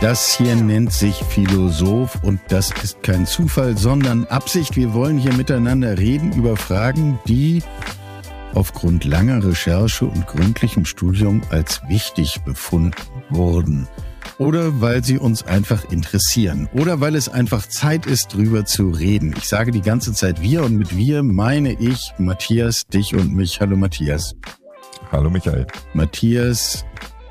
Das hier nennt sich Philosoph und das ist kein Zufall, sondern Absicht. Wir wollen hier miteinander reden über Fragen, die aufgrund langer Recherche und gründlichem Studium als wichtig befunden wurden. Oder weil sie uns einfach interessieren. Oder weil es einfach Zeit ist, drüber zu reden. Ich sage die ganze Zeit wir und mit wir meine ich Matthias, dich und mich. Hallo Matthias. Hallo Michael. Matthias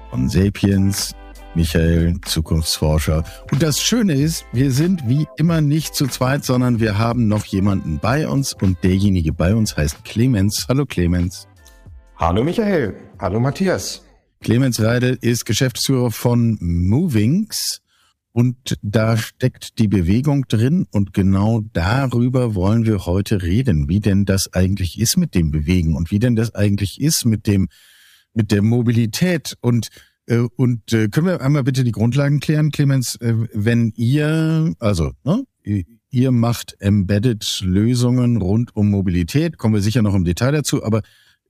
von Sapiens, Michael, Zukunftsforscher. Und das Schöne ist, wir sind wie immer nicht zu zweit, sondern wir haben noch jemanden bei uns und derjenige bei uns heißt Clemens. Hallo Clemens. Hallo Michael. Hallo Matthias. Clemens Reidel ist Geschäftsführer von Movings und da steckt die Bewegung drin und genau darüber wollen wir heute reden, wie denn das eigentlich ist mit dem Bewegen und wie denn das eigentlich ist mit dem mit der Mobilität und und äh, können wir einmal bitte die Grundlagen klären, Clemens, äh, wenn ihr also ne, ihr macht embedded Lösungen rund um Mobilität, kommen wir sicher noch im Detail dazu, aber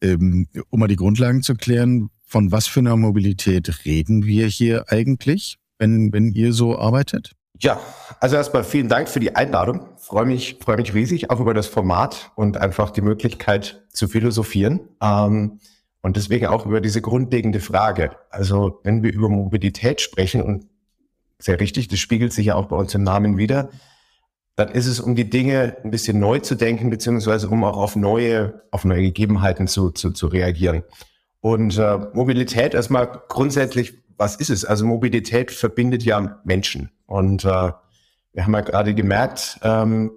ähm, um mal die Grundlagen zu klären, von was für einer Mobilität reden wir hier eigentlich, wenn, wenn ihr so arbeitet? Ja, also erstmal vielen Dank für die Einladung. Freue mich, freue mich riesig auch über das Format und einfach die Möglichkeit zu philosophieren. Ähm, und deswegen auch über diese grundlegende Frage. Also wenn wir über Mobilität sprechen und sehr richtig, das spiegelt sich ja auch bei uns im Namen wieder, dann ist es um die Dinge ein bisschen neu zu denken, beziehungsweise um auch auf neue, auf neue Gegebenheiten zu, zu, zu reagieren. Und äh, Mobilität erstmal grundsätzlich, was ist es? Also Mobilität verbindet ja Menschen. Und äh, wir haben ja gerade gemerkt, ähm,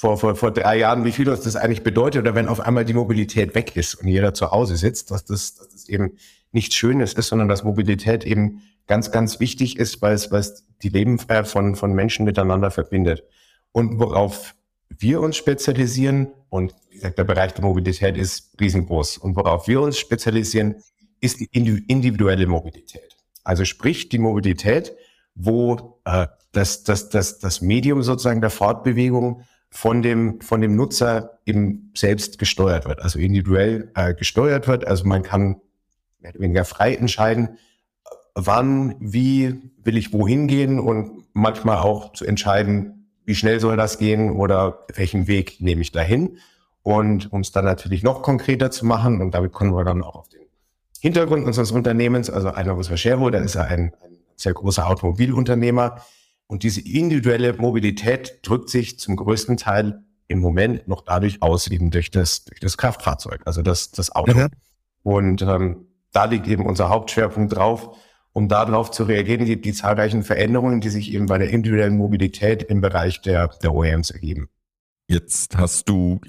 vor, vor, vor drei Jahren, wie viel uns das eigentlich bedeutet, oder wenn auf einmal die Mobilität weg ist und jeder zu Hause sitzt, dass das, dass das eben nichts Schönes ist, sondern dass Mobilität eben ganz, ganz wichtig ist, weil es, weil es die Leben äh, von, von Menschen miteinander verbindet. Und worauf wir uns spezialisieren, und wie gesagt, der Bereich der Mobilität ist riesengroß. Und worauf wir uns spezialisieren, ist die individuelle Mobilität. Also sprich die Mobilität, wo äh, das, das, das, das Medium sozusagen der Fortbewegung von dem, von dem Nutzer eben selbst gesteuert wird, also individuell äh, gesteuert wird. Also man kann mehr oder weniger frei entscheiden, wann, wie will ich wohin gehen und manchmal auch zu entscheiden, wie schnell soll das gehen oder welchen Weg nehme ich dahin. Und um es dann natürlich noch konkreter zu machen, und damit kommen wir dann auch auf den Hintergrund unseres Unternehmens, also einer unserer Shareholder ist ja ein, ein sehr großer Automobilunternehmer. Und diese individuelle Mobilität drückt sich zum größten Teil im Moment noch dadurch aus, eben durch das, durch das Kraftfahrzeug, also das, das Auto. Ja. Und ähm, da liegt eben unser Hauptschwerpunkt drauf, um darauf zu reagieren, die, die zahlreichen Veränderungen, die sich eben bei der individuellen Mobilität im Bereich der, der OEMs ergeben. Jetzt hast du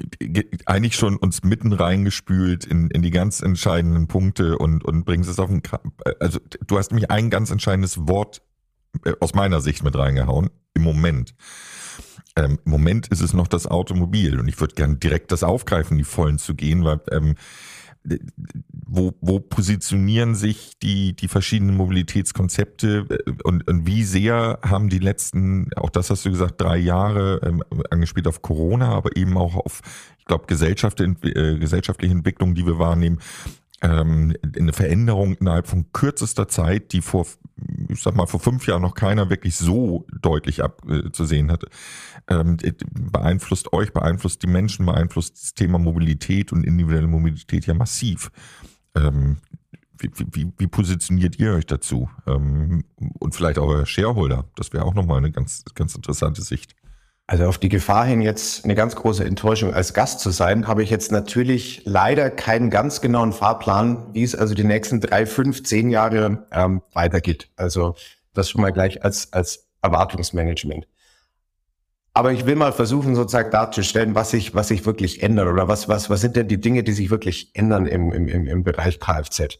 eigentlich schon uns mitten reingespült in, in die ganz entscheidenden Punkte und, und bringst es auf den, also du hast mich ein ganz entscheidendes Wort aus meiner Sicht mit reingehauen. Im Moment. Ähm, Im Moment ist es noch das Automobil und ich würde gerne direkt das aufgreifen, die Vollen zu gehen, weil ähm, wo, wo positionieren sich die, die verschiedenen Mobilitätskonzepte äh, und, und wie sehr haben die letzten, auch das hast du gesagt, drei Jahre ähm, angespielt auf Corona, aber eben auch auf, ich glaube, Gesellschaft, äh, gesellschaftliche Entwicklung, die wir wahrnehmen, ähm, eine Veränderung innerhalb von kürzester Zeit, die vor, ich sag mal, vor fünf Jahren noch keiner wirklich so deutlich abzusehen äh, hatte, ähm, beeinflusst euch, beeinflusst die Menschen, beeinflusst das Thema Mobilität und individuelle Mobilität ja massiv. Ähm, wie, wie, wie positioniert ihr euch dazu? Ähm, und vielleicht auch euer Shareholder. Das wäre auch nochmal eine ganz, ganz interessante Sicht. Also auf die Gefahr hin, jetzt eine ganz große Enttäuschung als Gast zu sein, habe ich jetzt natürlich leider keinen ganz genauen Fahrplan, wie es also die nächsten drei, fünf, zehn Jahre ähm, weitergeht. Also das schon mal gleich als, als Erwartungsmanagement. Aber ich will mal versuchen, sozusagen darzustellen, was sich, was sich wirklich ändert oder was, was, was sind denn die Dinge, die sich wirklich ändern im, im, im, im Bereich Kfz.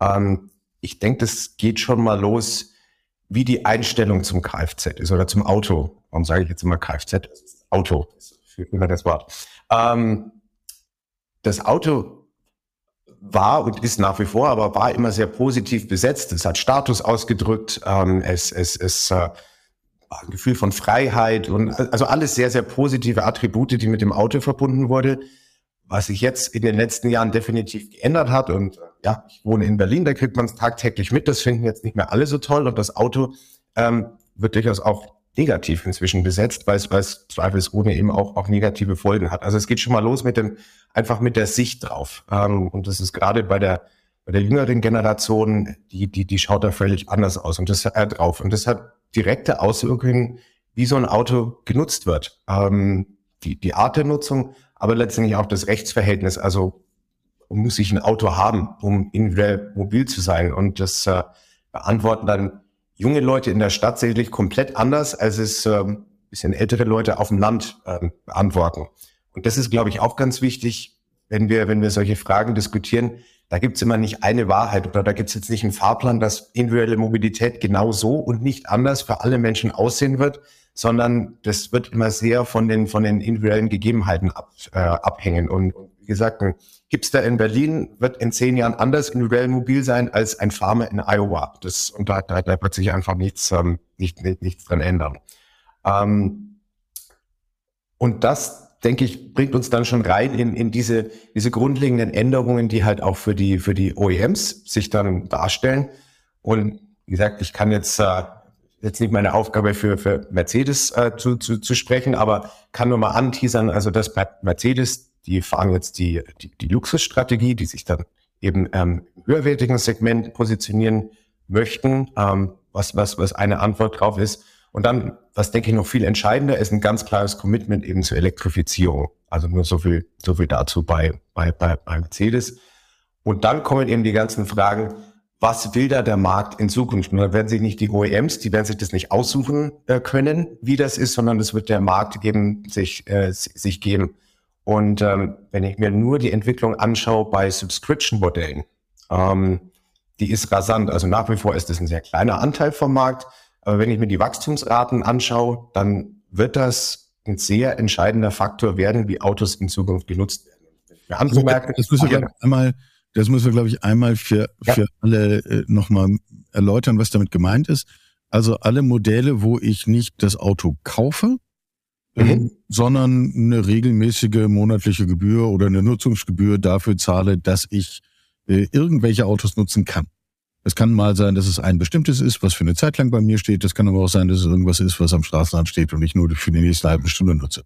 Ähm, ich denke, das geht schon mal los wie die Einstellung zum Kfz ist oder zum Auto. Warum sage ich jetzt immer Kfz? Auto, immer das Wort. Ähm, das Auto war und ist nach wie vor, aber war immer sehr positiv besetzt. Es hat Status ausgedrückt, ähm, es, es, es äh, ein Gefühl von Freiheit und also alles sehr, sehr positive Attribute, die mit dem Auto verbunden wurde. Was sich jetzt in den letzten Jahren definitiv geändert hat und ja, ich wohne in Berlin, da kriegt man es tagtäglich mit. Das finden jetzt nicht mehr alle so toll. Und das Auto ähm, wird durchaus auch negativ inzwischen besetzt, weil es, weil es zweifelsohne eben auch, auch negative Folgen hat. Also es geht schon mal los mit dem, einfach mit der Sicht drauf. Ähm, und das ist gerade bei der, bei der jüngeren Generation, die, die, die schaut da völlig anders aus und das äh, drauf. Und das hat direkte Auswirkungen, wie so ein Auto genutzt wird. Ähm, die, die Art der Nutzung, aber letztendlich auch das Rechtsverhältnis. Also muss ich ein Auto haben, um individuell mobil zu sein. Und das äh, beantworten dann junge Leute in der Stadt sicherlich komplett anders, als es ähm, bisschen ältere Leute auf dem Land ähm, beantworten. Und das ist, glaube ich, auch ganz wichtig, wenn wir, wenn wir solche Fragen diskutieren. Da gibt's immer nicht eine Wahrheit oder da gibt's jetzt nicht einen Fahrplan, dass individuelle Mobilität genau so und nicht anders für alle Menschen aussehen wird, sondern das wird immer sehr von den, von den individuellen Gegebenheiten ab, äh, abhängen. Und wie gesagt, ein Hipster in Berlin wird in zehn Jahren anders individuell mobil sein als ein Farmer in Iowa. Das, und da, da, da wird sich einfach nichts, ähm, nicht, nicht, nichts dran ändern. Ähm, und das, denke ich, bringt uns dann schon rein in, in diese, diese grundlegenden Änderungen, die halt auch für die, für die OEMs sich dann darstellen. Und wie gesagt, ich kann jetzt äh, jetzt nicht meine Aufgabe für, für Mercedes äh, zu, zu, zu sprechen, aber kann nur mal anteasern, also dass Mercedes, die fahren jetzt die, die, die Luxusstrategie, die sich dann eben ähm, im höherwertigen Segment positionieren möchten, ähm, was, was, was eine Antwort drauf ist. Und dann, was denke ich noch viel entscheidender ist, ein ganz klares Commitment eben zur Elektrifizierung. Also nur so viel, so viel dazu bei, bei, bei, bei Mercedes. Und dann kommen eben die ganzen Fragen, was will da der Markt in Zukunft? Und da werden sich nicht die OEMs, die werden sich das nicht aussuchen äh, können, wie das ist, sondern das wird der Markt geben, sich, äh, sich geben. Und ähm, wenn ich mir nur die Entwicklung anschaue bei Subscription-Modellen, ähm, die ist rasant. Also nach wie vor ist das ein sehr kleiner Anteil vom Markt. Aber wenn ich mir die Wachstumsraten anschaue, dann wird das ein sehr entscheidender Faktor werden, wie Autos in Zukunft genutzt werden. Für andere Märkte, das müssen wir einmal das müssen wir, glaube ich, einmal für, ja. für alle äh, nochmal erläutern, was damit gemeint ist. Also alle Modelle, wo ich nicht das Auto kaufe, mhm. ähm, sondern eine regelmäßige monatliche Gebühr oder eine Nutzungsgebühr dafür zahle, dass ich äh, irgendwelche Autos nutzen kann. Es kann mal sein, dass es ein bestimmtes ist, was für eine Zeit lang bei mir steht. Das kann aber auch sein, dass es irgendwas ist, was am Straßenrand steht und ich nur für die nächste halbe Stunde nutze.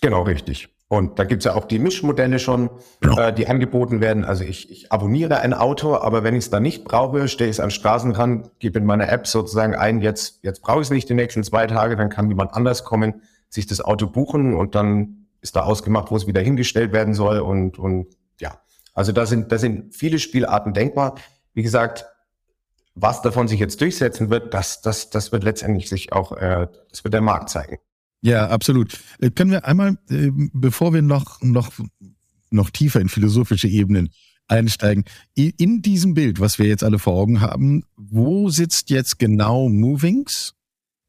Genau, richtig. Und da gibt's ja auch die Mischmodelle schon, genau. äh, die angeboten werden. Also ich, ich abonniere ein Auto, aber wenn ich es dann nicht brauche, stehe ich es an Straßenrand, gebe in meiner App sozusagen ein, jetzt, jetzt brauche ich es nicht die nächsten zwei Tage, dann kann jemand anders kommen, sich das Auto buchen und dann ist da ausgemacht, wo es wieder hingestellt werden soll. Und, und ja, also da sind, da sind viele Spielarten denkbar. Wie gesagt, was davon sich jetzt durchsetzen wird, das, das, das wird letztendlich sich auch, äh, das wird der Markt zeigen. Ja, absolut. Äh, können wir einmal, äh, bevor wir noch, noch, noch tiefer in philosophische Ebenen einsteigen, in diesem Bild, was wir jetzt alle vor Augen haben, wo sitzt jetzt genau Movings?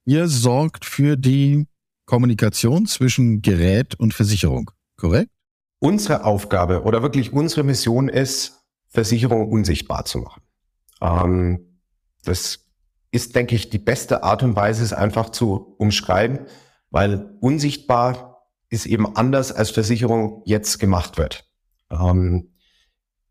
Ihr sorgt für die Kommunikation zwischen Gerät und Versicherung, korrekt? Unsere Aufgabe oder wirklich unsere Mission ist, Versicherung unsichtbar zu machen. Ähm, das ist, denke ich, die beste Art und Weise, es einfach zu umschreiben weil unsichtbar ist eben anders als Versicherung jetzt gemacht wird. Ähm,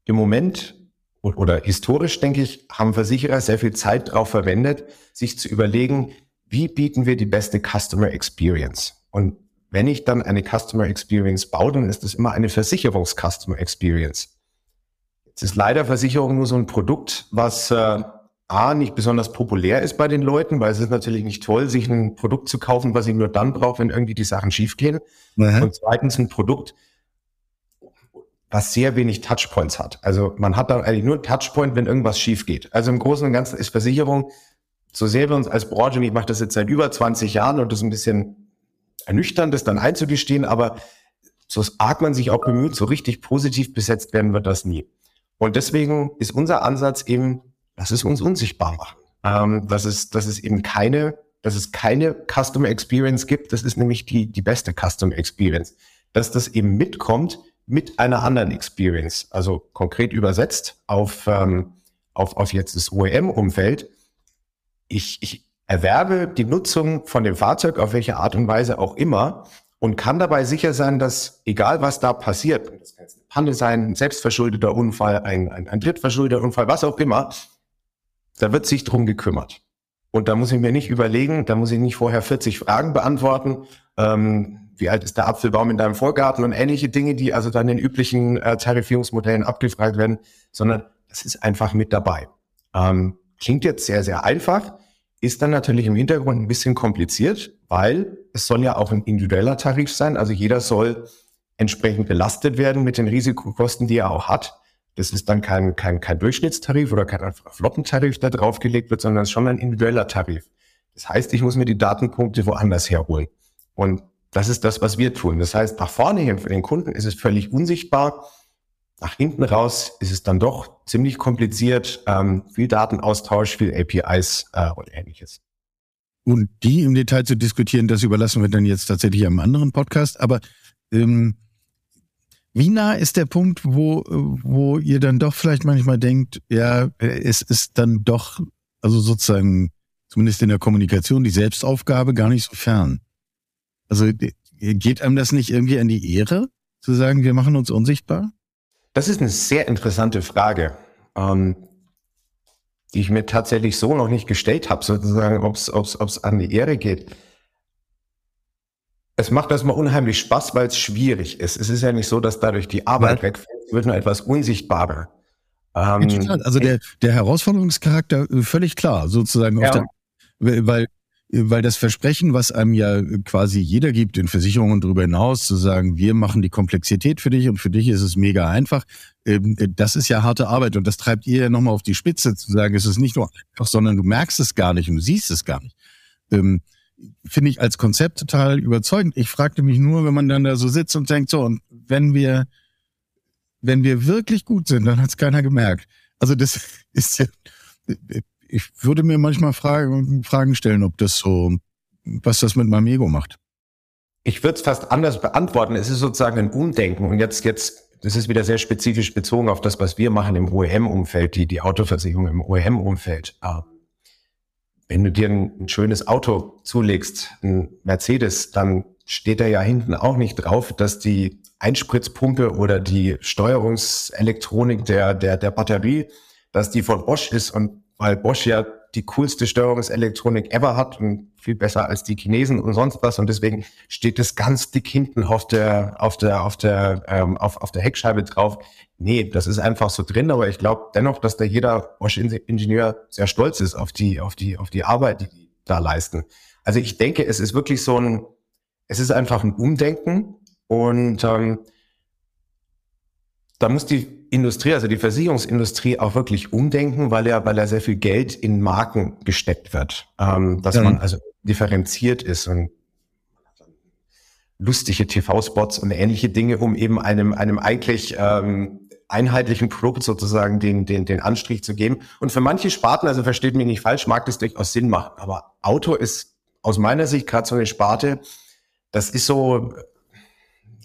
Im Moment oder historisch, denke ich, haben Versicherer sehr viel Zeit darauf verwendet, sich zu überlegen, wie bieten wir die beste Customer Experience? Und wenn ich dann eine Customer Experience baue, dann ist das immer eine Versicherungs-Customer Experience. Jetzt ist leider Versicherung nur so ein Produkt, was äh, A, nicht besonders populär ist bei den Leuten, weil es ist natürlich nicht toll, sich ein Produkt zu kaufen, was ich nur dann brauche, wenn irgendwie die Sachen schiefgehen. Mhm. Und zweitens ein Produkt, was sehr wenig Touchpoints hat. Also man hat dann eigentlich nur einen Touchpoint, wenn irgendwas schief geht. Also im Großen und Ganzen ist Versicherung, so sehr wir uns als Branche, und ich mache das jetzt seit über 20 Jahren und das ist ein bisschen ernüchternd, das dann einzugestehen, aber so arg man sich auch bemüht, so richtig positiv besetzt werden wird das nie. Und deswegen ist unser Ansatz eben, Lass es uns unsichtbar machen. Ähm, dass, es, dass es eben keine, dass es keine Customer Experience gibt. Das ist nämlich die, die beste Customer Experience. Dass das eben mitkommt mit einer anderen Experience. Also konkret übersetzt auf, ähm, auf, auf jetzt das OEM-Umfeld. Ich, ich erwerbe die Nutzung von dem Fahrzeug auf welche Art und Weise auch immer und kann dabei sicher sein, dass egal was da passiert, das kann eine Panne sein, ein selbstverschuldeter Unfall, ein, ein, ein drittverschuldeter Unfall, was auch immer, da wird sich drum gekümmert. Und da muss ich mir nicht überlegen, da muss ich nicht vorher 40 Fragen beantworten. Ähm, wie alt ist der Apfelbaum in deinem Vorgarten und ähnliche Dinge, die also dann in üblichen äh, Tarifierungsmodellen abgefragt werden, sondern das ist einfach mit dabei. Ähm, klingt jetzt sehr, sehr einfach, ist dann natürlich im Hintergrund ein bisschen kompliziert, weil es soll ja auch ein individueller Tarif sein. Also jeder soll entsprechend belastet werden mit den Risikokosten, die er auch hat. Das ist dann kein, kein, kein Durchschnittstarif oder kein Flottentarif, der draufgelegt wird, sondern es ist schon ein individueller Tarif. Das heißt, ich muss mir die Datenpunkte woanders herholen. Und das ist das, was wir tun. Das heißt, nach vorne hin für den Kunden ist es völlig unsichtbar. Nach hinten raus ist es dann doch ziemlich kompliziert. Ähm, viel Datenaustausch, viel APIs äh, und ähnliches. Und die im Detail zu diskutieren, das überlassen wir dann jetzt tatsächlich einem anderen Podcast. Aber ähm, wie nah ist der Punkt, wo, wo ihr dann doch vielleicht manchmal denkt, ja, es ist dann doch, also sozusagen, zumindest in der Kommunikation, die Selbstaufgabe gar nicht so fern? Also geht einem das nicht irgendwie an die Ehre, zu sagen, wir machen uns unsichtbar? Das ist eine sehr interessante Frage, ähm, die ich mir tatsächlich so noch nicht gestellt habe, sozusagen, ob es an die Ehre geht es macht erstmal unheimlich Spaß, weil es schwierig ist. Es ist ja nicht so, dass dadurch die Arbeit ja. wegfällt, es wird nur etwas unsichtbarer. Ähm, ja, also der, der Herausforderungscharakter äh, völlig klar, sozusagen, ja. der, weil, weil das Versprechen, was einem ja quasi jeder gibt in Versicherungen und darüber hinaus, zu sagen, wir machen die Komplexität für dich und für dich ist es mega einfach, ähm, das ist ja harte Arbeit und das treibt ihr ja nochmal auf die Spitze, zu sagen, es ist nicht nur einfach, sondern du merkst es gar nicht und du siehst es gar nicht. Finde ich als Konzept total überzeugend. Ich fragte mich nur, wenn man dann da so sitzt und denkt, so, und wenn wir, wenn wir wirklich gut sind, dann hat es keiner gemerkt. Also das ist ja, ich würde mir manchmal Fragen, Fragen stellen, ob das so, was das mit meinem Ego macht. Ich würde es fast anders beantworten. Es ist sozusagen ein Umdenken. Und jetzt, jetzt, das ist wieder sehr spezifisch bezogen auf das, was wir machen im OEM-Umfeld, die, die Autoversicherung im OEM-Umfeld. Ah, wenn du dir ein, schönes Auto zulegst, ein Mercedes, dann steht da ja hinten auch nicht drauf, dass die Einspritzpumpe oder die Steuerungselektronik der, der, der Batterie, dass die von Bosch ist. Und weil Bosch ja die coolste Steuerungselektronik ever hat und viel besser als die Chinesen und sonst was und deswegen steht es ganz dick hinten auf der auf der auf der ähm, auf, auf der Heckscheibe drauf. Nee, das ist einfach so drin, aber ich glaube dennoch, dass da jeder Bosch-Ingenieur sehr stolz ist auf die, auf die, auf die Arbeit, die die da leisten. Also ich denke, es ist wirklich so ein, es ist einfach ein Umdenken und ähm, da muss die Industrie, also die Versicherungsindustrie auch wirklich umdenken, weil ja, weil ja sehr viel Geld in Marken gesteckt wird, ähm, dass ja. man also differenziert ist und lustige TV-Spots und ähnliche Dinge, um eben einem, einem eigentlich ähm, einheitlichen Produkt sozusagen den, den, den Anstrich zu geben. Und für manche Sparten, also versteht mich nicht falsch, mag das durchaus Sinn machen. Aber Auto ist aus meiner Sicht gerade so eine Sparte, das ist so,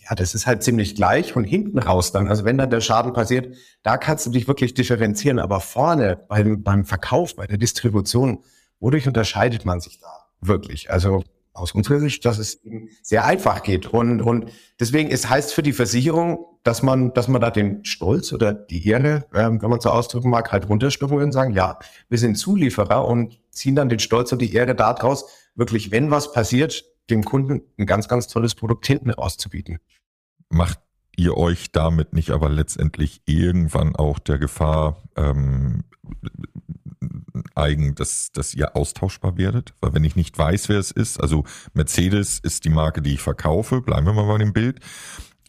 ja, das ist halt ziemlich gleich und hinten raus dann, also wenn dann der Schaden passiert, da kannst du dich wirklich differenzieren. Aber vorne beim, beim Verkauf, bei der Distribution, wodurch unterscheidet man sich da wirklich? Also aus unserer Sicht, dass es eben sehr einfach geht. Und, und deswegen, es heißt für die Versicherung, dass man, dass man da den Stolz oder die Ehre, ähm, wenn man so ausdrücken mag, halt runterstufen und sagen, ja, wir sind Zulieferer und ziehen dann den Stolz und die Ehre daraus, wirklich, wenn was passiert, dem Kunden ein ganz, ganz tolles Produkt hinten rauszubieten. Macht ihr euch damit nicht aber letztendlich irgendwann auch der Gefahr ähm, eigen, dass, dass ihr austauschbar werdet? Weil wenn ich nicht weiß, wer es ist, also Mercedes ist die Marke, die ich verkaufe, bleiben wir mal bei dem Bild,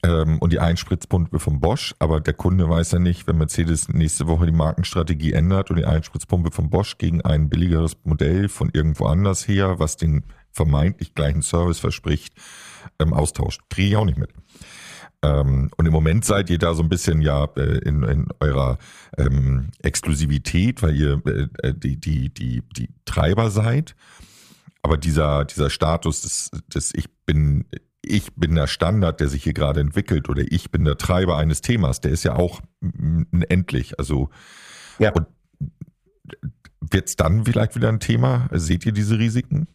ähm, und die Einspritzpumpe von Bosch, aber der Kunde weiß ja nicht, wenn Mercedes nächste Woche die Markenstrategie ändert und die Einspritzpumpe von Bosch gegen ein billigeres Modell von irgendwo anders her, was den vermeintlich gleichen Service verspricht, ähm, austauscht. Kriege ich auch nicht mit. Ähm, und im Moment seid ihr da so ein bisschen ja äh, in, in eurer ähm, Exklusivität, weil ihr äh, äh, die, die, die, die Treiber seid. Aber dieser, dieser Status des, des Ich bin, ich bin der Standard, der sich hier gerade entwickelt oder ich bin der Treiber eines Themas, der ist ja auch endlich. Also ja. wird es dann vielleicht wieder ein Thema? Seht ihr diese Risiken?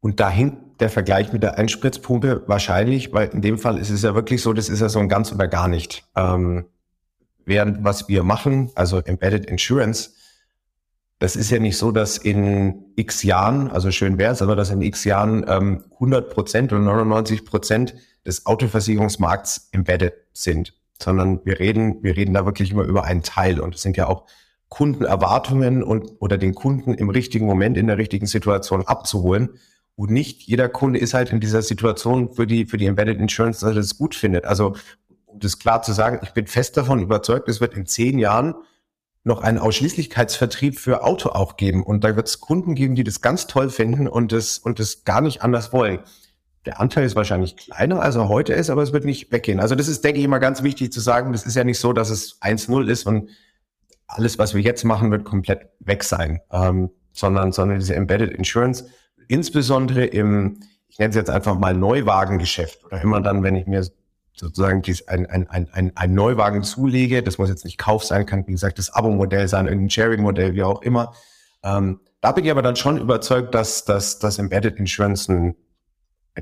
Und dahin der Vergleich mit der Einspritzpumpe wahrscheinlich, weil in dem Fall ist es ja wirklich so, das ist ja so ein ganz oder gar nicht. Ähm, während was wir machen, also Embedded Insurance, das ist ja nicht so, dass in x Jahren, also schön wäre es, aber dass in x Jahren ähm, 100 Prozent oder 99 Prozent des Autoversicherungsmarkts embedded sind, sondern wir reden, wir reden da wirklich immer über einen Teil und es sind ja auch Kundenerwartungen und oder den Kunden im richtigen Moment in der richtigen Situation abzuholen. Und nicht jeder Kunde ist halt in dieser Situation für die, für die Embedded Insurance, dass er das gut findet. Also, um das klar zu sagen, ich bin fest davon überzeugt, es wird in zehn Jahren noch einen Ausschließlichkeitsvertrieb für Auto auch geben. Und da wird es Kunden geben, die das ganz toll finden und das, und das gar nicht anders wollen. Der Anteil ist wahrscheinlich kleiner, als er heute ist, aber es wird nicht weggehen. Also das ist, denke ich, immer ganz wichtig zu sagen. Das ist ja nicht so, dass es 1-0 ist und alles, was wir jetzt machen, wird komplett weg sein, ähm, sondern, sondern diese Embedded Insurance, insbesondere im, ich nenne es jetzt einfach mal Neuwagengeschäft oder immer dann, wenn ich mir sozusagen dies, ein, ein, ein, ein Neuwagen zulege. Das muss jetzt nicht Kauf sein, kann wie gesagt das Abo-Modell sein, irgendein Sharing-Modell, wie auch immer. Ähm, da bin ich aber dann schon überzeugt, dass, dass, dass Embedded Insurance einen,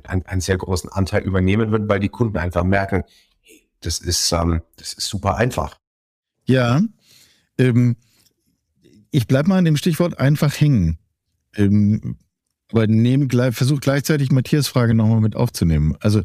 einen, einen sehr großen Anteil übernehmen wird, weil die Kunden einfach merken, hey, das ist, ähm, das ist super einfach. Ja, ähm, ich bleib mal an dem Stichwort einfach hängen. Ähm, aber nehmen, versuch gleichzeitig Matthias Frage nochmal mit aufzunehmen. Also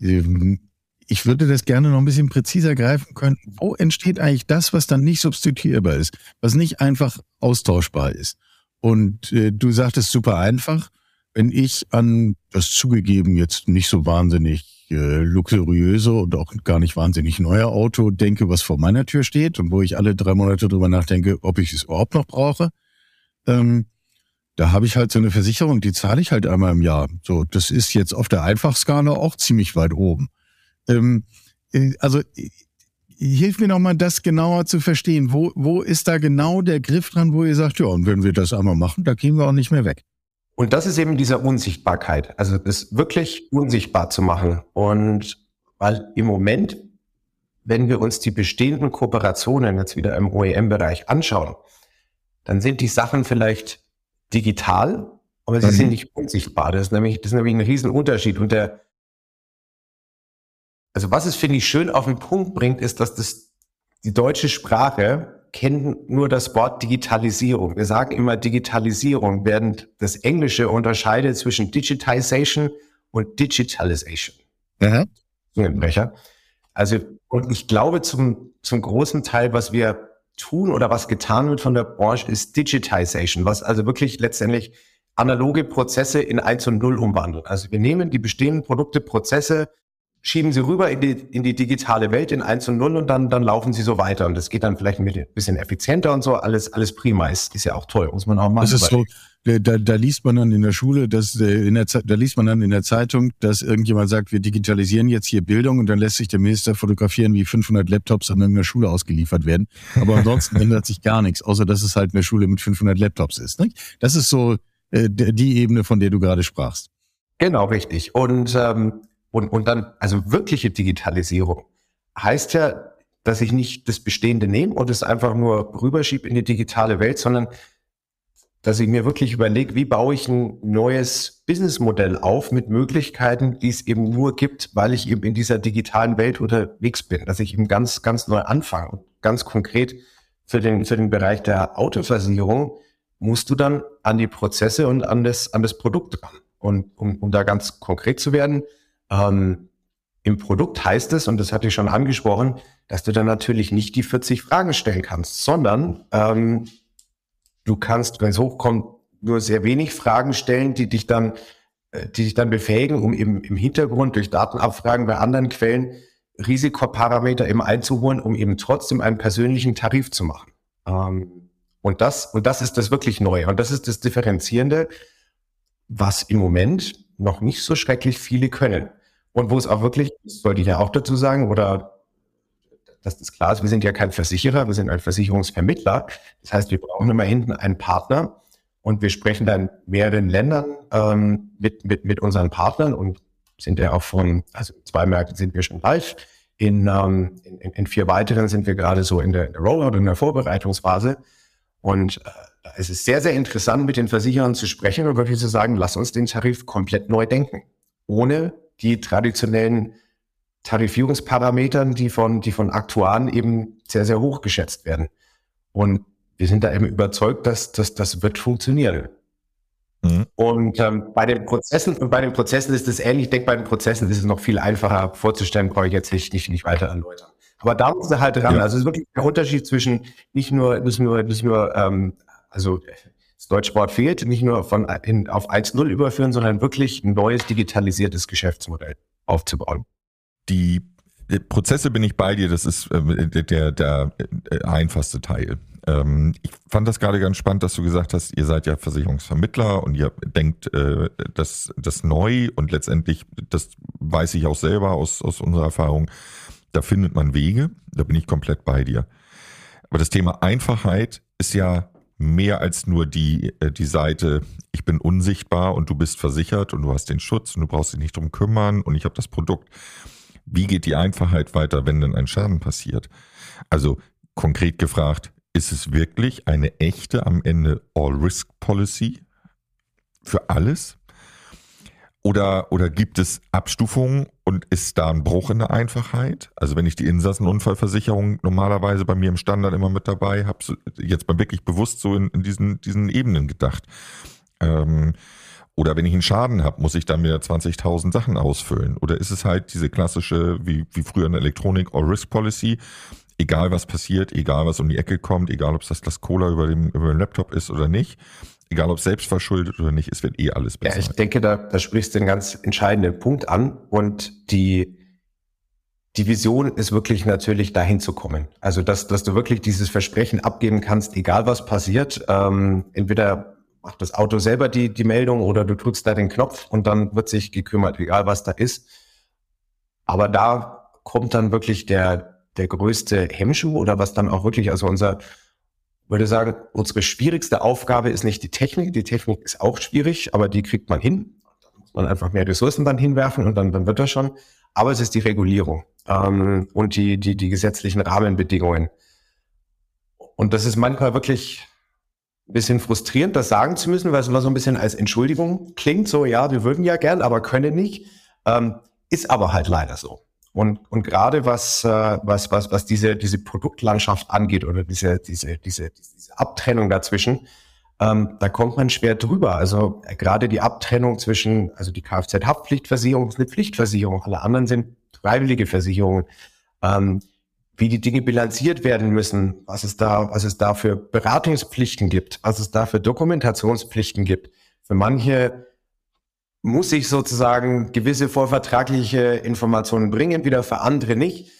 ähm, ich würde das gerne noch ein bisschen präziser greifen können. Wo entsteht eigentlich das, was dann nicht substituierbar ist, was nicht einfach austauschbar ist? Und äh, du sagtest super einfach, wenn ich an das zugegeben jetzt nicht so wahnsinnig äh, luxuriöse und auch gar nicht wahnsinnig neue Auto denke, was vor meiner Tür steht und wo ich alle drei Monate drüber nachdenke, ob ich es überhaupt noch brauche, ähm, da habe ich halt so eine Versicherung, die zahle ich halt einmal im Jahr. So, das ist jetzt auf der Einfachskala auch ziemlich weit oben. Ähm, äh, also äh, hilf mir noch mal, das genauer zu verstehen. Wo, wo ist da genau der Griff dran, wo ihr sagt, ja, und wenn wir das einmal machen, da gehen wir auch nicht mehr weg? Und das ist eben diese Unsichtbarkeit, also das wirklich unsichtbar zu machen. Und weil im Moment, wenn wir uns die bestehenden Kooperationen jetzt wieder im OEM-Bereich anschauen, dann sind die Sachen vielleicht digital, aber sie mhm. sind nicht unsichtbar. Das ist nämlich, das ist nämlich ein Riesenunterschied. Und der, also was es, finde ich, schön auf den Punkt bringt, ist, dass das, die deutsche Sprache kennt nur das Wort Digitalisierung. Wir sagen immer Digitalisierung, während das Englische unterscheidet zwischen Digitization und Digitalization. Mhm. Zungenbrecher. Also, und ich glaube, zum, zum großen Teil, was wir tun oder was getan wird von der Branche, ist Digitization, was also wirklich letztendlich analoge Prozesse in 1 und 0 umwandelt. Also wir nehmen die bestehenden Produkte, Prozesse, schieben sie rüber in die, in die digitale Welt in 1 und 0 und dann, dann laufen sie so weiter. Und das geht dann vielleicht ein bisschen effizienter und so. Alles, alles prima. Ist, ist ja auch toll, muss man auch machen. Das ist so, da, da liest man dann in der Schule, dass äh, in der, da liest man dann in der Zeitung, dass irgendjemand sagt, wir digitalisieren jetzt hier Bildung und dann lässt sich der Minister fotografieren, wie 500 Laptops an irgendeiner Schule ausgeliefert werden. Aber ansonsten ändert sich gar nichts, außer dass es halt eine Schule mit 500 Laptops ist. Ne? Das ist so äh, die Ebene, von der du gerade sprachst. Genau, richtig. Und ähm, und, und dann, also wirkliche Digitalisierung heißt ja, dass ich nicht das Bestehende nehme und es einfach nur rüberschiebe in die digitale Welt, sondern dass ich mir wirklich überlege, wie baue ich ein neues Businessmodell auf mit Möglichkeiten, die es eben nur gibt, weil ich eben in dieser digitalen Welt unterwegs bin, dass ich eben ganz, ganz neu anfange. Und ganz konkret für den, für den Bereich der Autoversicherung musst du dann an die Prozesse und an das, an das Produkt ran. Und um, um da ganz konkret zu werden, ähm, Im Produkt heißt es, und das hatte ich schon angesprochen, dass du dann natürlich nicht die 40 Fragen stellen kannst, sondern ähm, du kannst, wenn es hochkommt, nur sehr wenig Fragen stellen, die dich dann, äh, die dich dann befähigen, um eben im Hintergrund durch Datenabfragen bei anderen Quellen Risikoparameter eben einzuholen, um eben trotzdem einen persönlichen Tarif zu machen. Ähm, und das, und das ist das wirklich Neue. Und das ist das Differenzierende, was im Moment noch nicht so schrecklich viele können. Und wo es auch wirklich, das sollte ich ja auch dazu sagen, oder dass das klar ist, wir sind ja kein Versicherer, wir sind ein Versicherungsvermittler. Das heißt, wir brauchen immer hinten einen Partner und wir sprechen dann mehreren Ländern ähm, mit, mit, mit unseren Partnern und sind ja auch von, also zwei Märkten sind wir schon live. In, ähm, in, in vier weiteren sind wir gerade so in der, in der Rollout, in der Vorbereitungsphase. Und äh, es ist sehr, sehr interessant, mit den Versicherern zu sprechen und wirklich zu sagen, lass uns den Tarif komplett neu denken. Ohne die traditionellen Tarifierungsparametern, die von, die von Aktuaren eben sehr, sehr hoch geschätzt werden. Und wir sind da eben überzeugt, dass, dass das wird funktionieren. Mhm. Und ähm, bei den Prozessen, bei den Prozessen ist es ähnlich. Ich denke, bei den Prozessen ist es noch viel einfacher vorzustellen, brauche ich jetzt nicht, nicht, nicht weiter erläutern. Aber da muss er halt ran. Ja. Also es ist wirklich der Unterschied zwischen nicht nur, nicht nur, nicht nur, ähm, also das Deutschwort fehlt, nicht nur von in, auf 1.0 überführen, sondern wirklich ein neues digitalisiertes Geschäftsmodell aufzubauen. Die Prozesse bin ich bei dir, das ist äh, der, der äh, einfachste Teil. Ähm, ich fand das gerade ganz spannend, dass du gesagt hast, ihr seid ja Versicherungsvermittler und ihr denkt äh, das, das neu und letztendlich, das weiß ich auch selber aus, aus unserer Erfahrung, da findet man Wege, da bin ich komplett bei dir. Aber das Thema Einfachheit ist ja mehr als nur die, äh, die Seite, ich bin unsichtbar und du bist versichert und du hast den Schutz und du brauchst dich nicht drum kümmern und ich habe das Produkt. Wie geht die Einfachheit weiter, wenn denn ein Schaden passiert? Also konkret gefragt, ist es wirklich eine echte am Ende All-Risk-Policy für alles? Oder, oder gibt es Abstufungen und ist da ein Bruch in der Einfachheit? Also wenn ich die Insassenunfallversicherung normalerweise bei mir im Standard immer mit dabei habe, jetzt mal wirklich bewusst so in, in diesen, diesen Ebenen gedacht. Ähm, oder wenn ich einen Schaden habe, muss ich dann wieder 20.000 Sachen ausfüllen? Oder ist es halt diese klassische, wie, wie früher in der Elektronik, All-Risk-Policy? egal was passiert, egal was um die Ecke kommt, egal ob das das Cola über dem, über dem Laptop ist oder nicht, egal ob selbst verschuldet oder nicht, es wird eh alles besser. Ja, ich denke, da, da sprichst du einen ganz entscheidenden Punkt an und die, die Vision ist wirklich natürlich dahin zu kommen. Also, dass, dass du wirklich dieses Versprechen abgeben kannst, egal was passiert, ähm, entweder macht das Auto selber die, die Meldung oder du drückst da den Knopf und dann wird sich gekümmert, egal was da ist. Aber da kommt dann wirklich der, der größte Hemmschuh oder was dann auch wirklich, also unser, würde sagen, unsere schwierigste Aufgabe ist nicht die Technik. Die Technik ist auch schwierig, aber die kriegt man hin. Da muss man einfach mehr Ressourcen dann hinwerfen und dann, dann wird das schon. Aber es ist die Regulierung ähm, und die, die, die gesetzlichen Rahmenbedingungen. Und das ist manchmal wirklich ein bisschen frustrierend, das sagen zu müssen, weil es immer so ein bisschen als Entschuldigung klingt. So, ja, wir würden ja gern, aber können nicht. Ähm, ist aber halt leider so. Und, und gerade was, äh, was, was, was diese, diese Produktlandschaft angeht oder diese, diese, diese, diese Abtrennung dazwischen, ähm, da kommt man schwer drüber. Also äh, gerade die Abtrennung zwischen, also die Kfz-Haftpflichtversicherung ist eine Pflichtversicherung, alle anderen sind freiwillige Versicherungen. Ähm, wie die Dinge bilanziert werden müssen, was es da, was es da für Beratungspflichten gibt, was es da für Dokumentationspflichten gibt. Für manche muss ich sozusagen gewisse vorvertragliche Informationen bringen, wieder für andere nicht.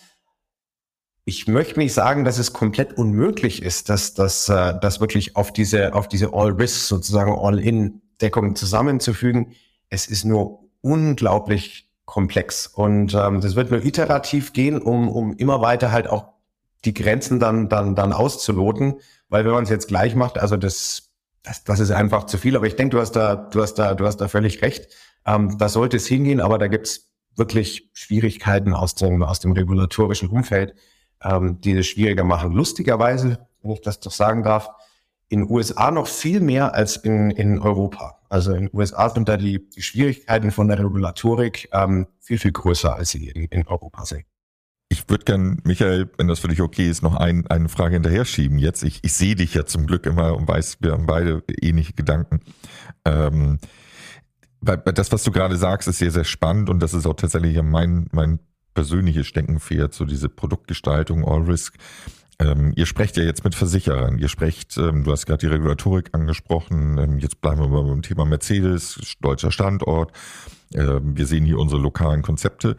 Ich möchte nicht sagen, dass es komplett unmöglich ist, dass das äh, dass wirklich auf diese auf diese All-Risk sozusagen All-In-Deckung zusammenzufügen. Es ist nur unglaublich komplex und ähm, das wird nur iterativ gehen, um um immer weiter halt auch die Grenzen dann dann dann auszuloten, weil wenn man es jetzt gleich macht, also das das, das ist einfach zu viel. Aber ich denke, du hast da, du hast da, du hast da völlig recht. Ähm, da sollte es hingehen, aber da gibt's wirklich Schwierigkeiten aus dem, aus dem regulatorischen Umfeld, ähm, die es schwieriger machen. Lustigerweise, wenn ich das doch sagen darf, in USA noch viel mehr als in, in Europa. Also in USA sind da die, die Schwierigkeiten von der Regulatorik ähm, viel, viel größer, als sie in, in Europa sind. Ich würde gern, Michael, wenn das für dich okay ist, noch ein, eine Frage hinterher schieben. Jetzt, ich, ich sehe dich ja zum Glück immer und weiß, wir haben beide ähnliche Gedanken. Ähm, das, was du gerade sagst, ist sehr, sehr spannend und das ist auch tatsächlich mein, mein persönliches Steckenpferd, so diese Produktgestaltung, All Risk. Ähm, ihr sprecht ja jetzt mit Versicherern, ihr sprecht, ähm, du hast gerade die Regulatorik angesprochen, ähm, jetzt bleiben wir mal beim Thema Mercedes, deutscher Standort. Ähm, wir sehen hier unsere lokalen Konzepte.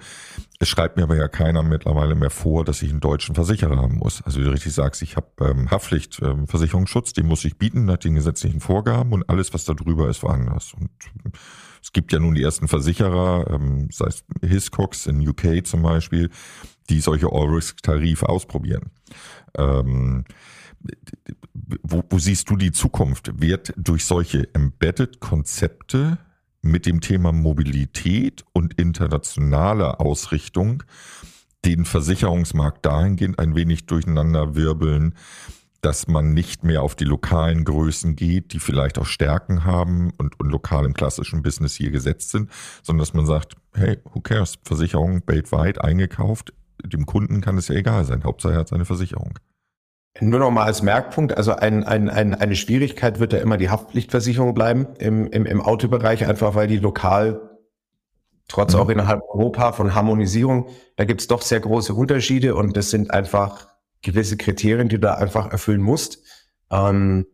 Es schreibt mir aber ja keiner mittlerweile mehr vor, dass ich einen deutschen Versicherer haben muss. Also wie du richtig sagst, ich habe ähm, Haftpflicht, ähm, Versicherungsschutz, den muss ich bieten nach den gesetzlichen Vorgaben und alles, was da drüber ist, woanders. Und es gibt ja nun die ersten Versicherer, sei es Hiscox in UK zum Beispiel, die solche All-Risk-Tarife ausprobieren. Ähm, wo, wo siehst du die Zukunft? Wird durch solche Embedded-Konzepte mit dem Thema Mobilität und internationale Ausrichtung den Versicherungsmarkt dahingehend ein wenig durcheinander wirbeln, dass man nicht mehr auf die lokalen Größen geht, die vielleicht auch Stärken haben und, und lokal im klassischen Business hier gesetzt sind, sondern dass man sagt, hey, who cares, Versicherung weltweit eingekauft, dem Kunden kann es ja egal sein, Hauptsache er hat seine Versicherung. Nur noch mal als Merkpunkt, also ein, ein, ein, eine Schwierigkeit wird ja immer die Haftpflichtversicherung bleiben im, im, im Autobereich, einfach weil die lokal, trotz mhm. auch innerhalb Europa von Harmonisierung, da gibt es doch sehr große Unterschiede und das sind einfach gewisse Kriterien, die du da einfach erfüllen musst. Ähm,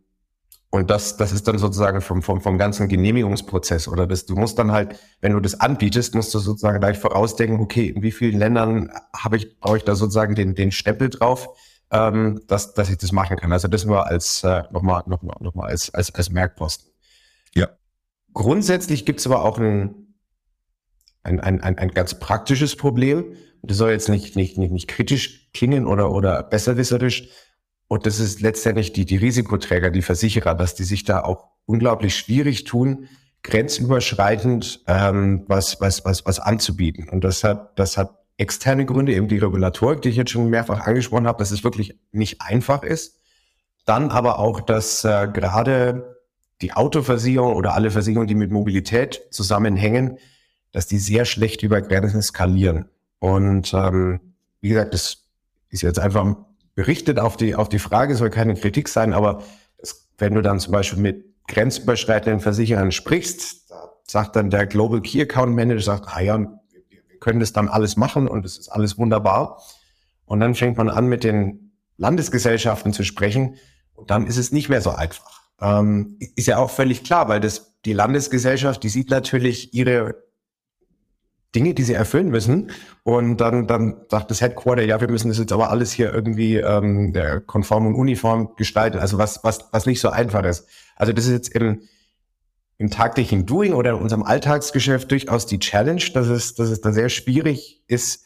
und das, das ist dann sozusagen vom, vom, vom ganzen Genehmigungsprozess oder das, du musst dann halt, wenn du das anbietest, musst du sozusagen gleich vorausdenken, okay, in wie vielen Ländern habe ich, brauche ich da sozusagen den, den Stempel drauf? ähm, dass, dass ich das machen kann. Also das nur als äh, nochmal noch mal, noch mal als, als, als Merkposten. Ja. Grundsätzlich gibt es aber auch ein, ein, ein, ein, ein ganz praktisches Problem. Das soll jetzt nicht, nicht, nicht, nicht kritisch klingen oder, oder besserwisserisch. Und das ist letztendlich die, die Risikoträger, die Versicherer, dass die sich da auch unglaublich schwierig tun, grenzüberschreitend ähm, was, was, was, was anzubieten. Und das hat, das hat externe Gründe, eben die Regulatorik, die ich jetzt schon mehrfach angesprochen habe, dass es wirklich nicht einfach ist. Dann aber auch, dass äh, gerade die Autoversicherung oder alle Versicherungen, die mit Mobilität zusammenhängen, dass die sehr schlecht über Grenzen skalieren. Und ähm, wie gesagt, das ist jetzt einfach berichtet auf die, auf die Frage, soll keine Kritik sein, aber das, wenn du dann zum Beispiel mit grenzüberschreitenden Versicherern sprichst, da sagt dann der Global Key Account Manager, sagt, ah ja, können das dann alles machen und es ist alles wunderbar. Und dann fängt man an, mit den Landesgesellschaften zu sprechen und dann ist es nicht mehr so einfach. Ähm, ist ja auch völlig klar, weil das, die Landesgesellschaft, die sieht natürlich ihre Dinge, die sie erfüllen müssen. Und dann, dann sagt das Headquarter, ja, wir müssen das jetzt aber alles hier irgendwie ähm, konform und uniform gestalten. Also was, was, was nicht so einfach ist. Also das ist jetzt im, im tagtäglichen Doing oder in unserem Alltagsgeschäft durchaus die Challenge, dass es, dass es da sehr schwierig ist,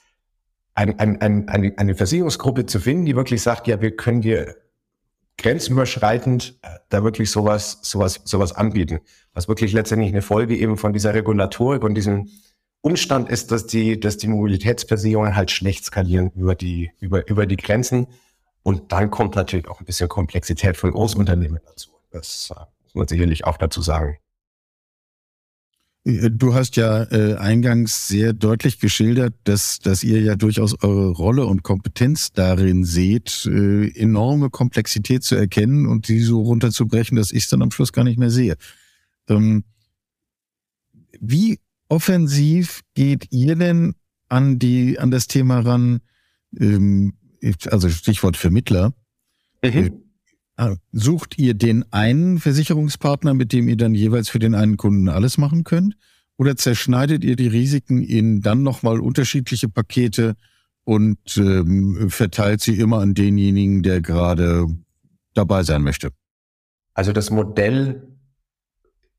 ein, ein, ein, eine, eine Versicherungsgruppe zu finden, die wirklich sagt, ja, wir können dir grenzüberschreitend äh, da wirklich sowas, sowas, sowas anbieten. Was wirklich letztendlich eine Folge eben von dieser Regulatorik und diesem Umstand ist, dass die, dass die Mobilitätsversicherungen halt schlecht skalieren über die, über, über die Grenzen. Und dann kommt natürlich auch ein bisschen Komplexität von Großunternehmen dazu. Das äh, muss man sicherlich auch dazu sagen. Äh, du hast ja äh, eingangs sehr deutlich geschildert, dass, dass ihr ja durchaus eure Rolle und Kompetenz darin seht, äh, enorme Komplexität zu erkennen und die so runterzubrechen, dass ich es dann am Schluss gar nicht mehr sehe. Ähm, wie offensiv geht ihr denn an die an das Thema ran? Ähm, also Stichwort Vermittler. Mhm. Äh, Ah, sucht ihr den einen Versicherungspartner, mit dem ihr dann jeweils für den einen Kunden alles machen könnt? Oder zerschneidet ihr die Risiken in dann nochmal unterschiedliche Pakete und ähm, verteilt sie immer an denjenigen, der gerade dabei sein möchte? Also das Modell,